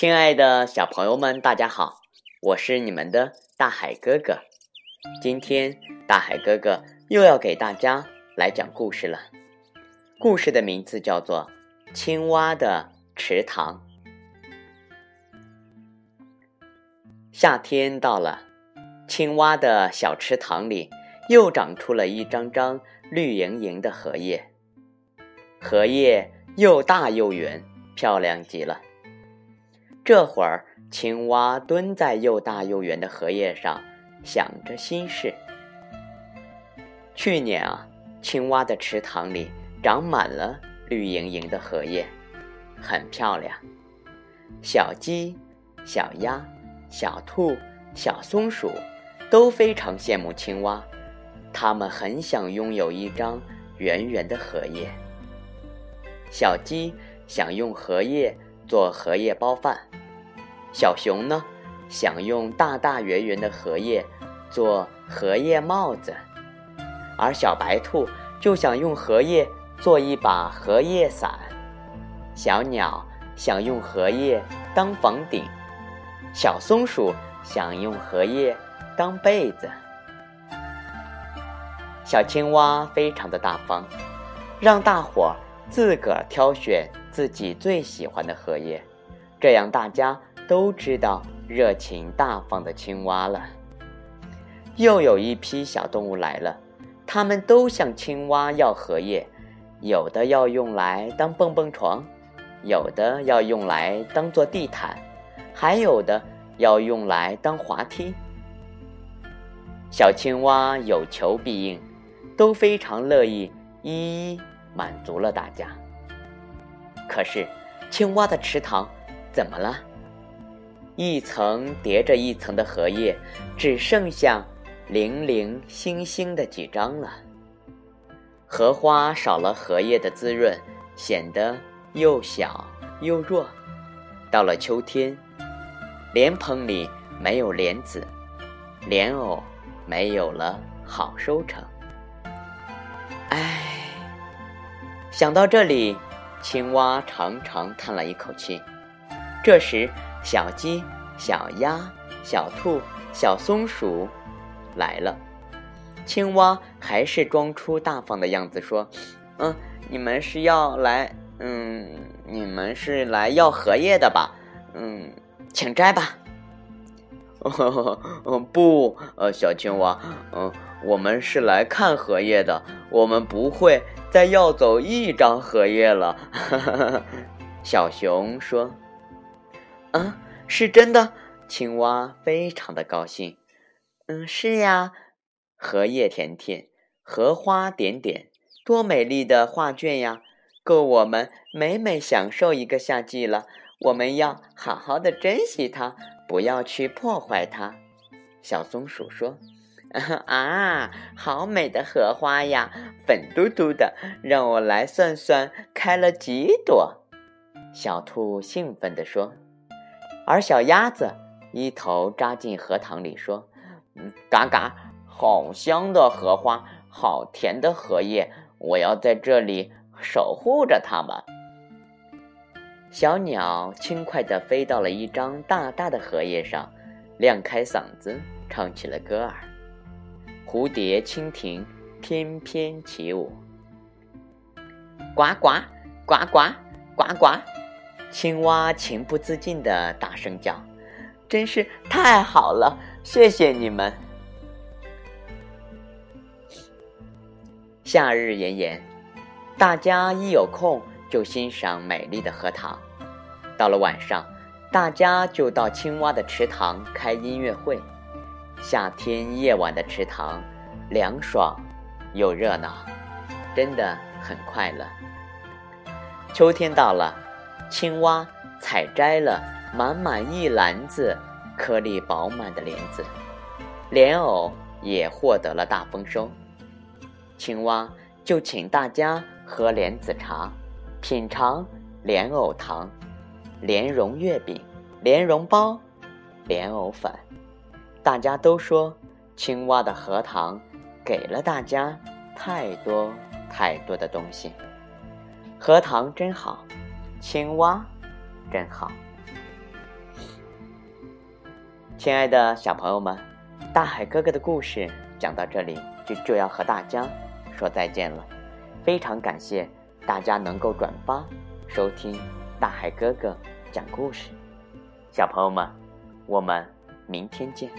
亲爱的小朋友们，大家好，我是你们的大海哥哥。今天大海哥哥又要给大家来讲故事了。故事的名字叫做《青蛙的池塘》。夏天到了，青蛙的小池塘里又长出了一张张绿莹莹的荷叶，荷叶又大又圆，漂亮极了。这会儿，青蛙蹲在又大又圆的荷叶上，想着心事。去年啊，青蛙的池塘里长满了绿莹莹的荷叶，很漂亮。小鸡、小鸭、小兔、小松鼠都非常羡慕青蛙，它们很想拥有一张圆圆的荷叶。小鸡想用荷叶做荷叶包饭。小熊呢，想用大大圆圆的荷叶做荷叶帽子，而小白兔就想用荷叶做一把荷叶伞。小鸟想用荷叶当房顶，小松鼠想用荷叶当被子。小青蛙非常的大方，让大伙儿自个儿挑选自己最喜欢的荷叶，这样大家。都知道热情大方的青蛙了。又有一批小动物来了，它们都向青蛙要荷叶，有的要用来当蹦蹦床，有的要用来当做地毯，还有的要用来当滑梯。小青蛙有求必应，都非常乐意一一满足了大家。可是，青蛙的池塘怎么了？一层叠着一层的荷叶，只剩下零零星星的几张了。荷花少了荷叶的滋润，显得又小又弱。到了秋天，莲蓬里没有莲子，莲藕没有了好收成。唉，想到这里，青蛙长长叹了一口气。这时。小鸡、小鸭、小兔、小松鼠来了，青蛙还是装出大方的样子说：“嗯，你们是要来……嗯，你们是来要荷叶的吧？嗯，请摘吧。”“ 不，呃，小青蛙，嗯，我们是来看荷叶的，我们不会再要走一张荷叶了。”小熊说。啊，是真的。青蛙非常的高兴。嗯，是呀。荷叶甜甜，荷花点点，多美丽的画卷呀！够我们美美享受一个夏季了。我们要好好的珍惜它，不要去破坏它。小松鼠说：“ 啊，好美的荷花呀，粉嘟嘟的。让我来算算，开了几朵。”小兔兴奋地说。而小鸭子一头扎进荷塘里，说：“，嘎嘎，好香的荷花，好甜的荷叶，我要在这里守护着它们。”小鸟轻快地飞到了一张大大的荷叶上，亮开嗓子唱起了歌儿。蝴蝶、蜻蜓翩翩起舞，呱呱，呱呱，呱呱。青蛙情不自禁地大声叫：“真是太好了，谢谢你们！”夏日炎炎，大家一有空就欣赏美丽的荷塘。到了晚上，大家就到青蛙的池塘开音乐会。夏天夜晚的池塘，凉爽又热闹，真的很快乐。秋天到了。青蛙采摘了满满一篮子颗粒饱满的莲子，莲藕也获得了大丰收。青蛙就请大家喝莲子茶，品尝莲藕糖、莲蓉月饼、莲蓉包、莲藕粉。大家都说青蛙的荷塘给了大家太多太多的东西，荷塘真好。青蛙，真好。亲爱的小朋友们，大海哥哥的故事讲到这里就就要和大家说再见了。非常感谢大家能够转发收听大海哥哥讲故事。小朋友们，我们明天见。